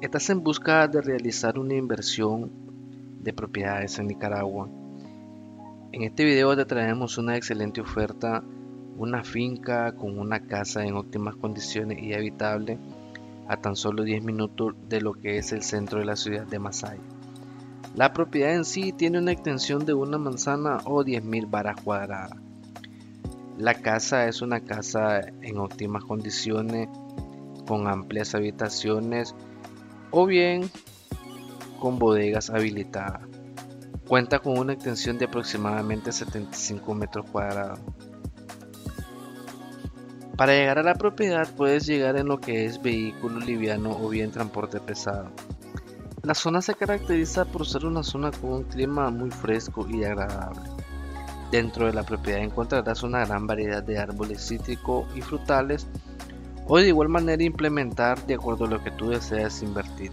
Estás en busca de realizar una inversión de propiedades en Nicaragua. En este video te traemos una excelente oferta, una finca con una casa en óptimas condiciones y habitable a tan solo 10 minutos de lo que es el centro de la ciudad de Masaya. La propiedad en sí tiene una extensión de una manzana o 10.000 varas cuadradas. La casa es una casa en óptimas condiciones, con amplias habitaciones o bien con bodegas habilitadas. Cuenta con una extensión de aproximadamente 75 metros cuadrados. Para llegar a la propiedad puedes llegar en lo que es vehículo liviano o bien transporte pesado. La zona se caracteriza por ser una zona con un clima muy fresco y agradable. Dentro de la propiedad encontrarás una gran variedad de árboles cítricos y frutales o de igual manera implementar de acuerdo a lo que tú deseas invertir.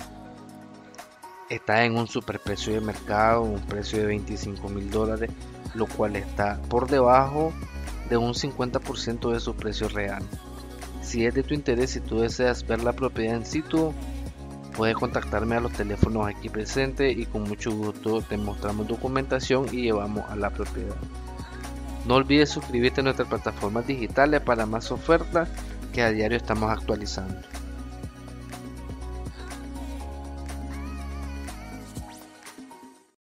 Está en un superprecio de mercado, un precio de 25 mil dólares, lo cual está por debajo de un 50% de su precio real. Si es de tu interés y tú deseas ver la propiedad en situ, puedes contactarme a los teléfonos aquí presentes y con mucho gusto te mostramos documentación y llevamos a la propiedad. No olvides suscribirte a nuestras plataformas digitales para más ofertas que a diario estamos actualizando.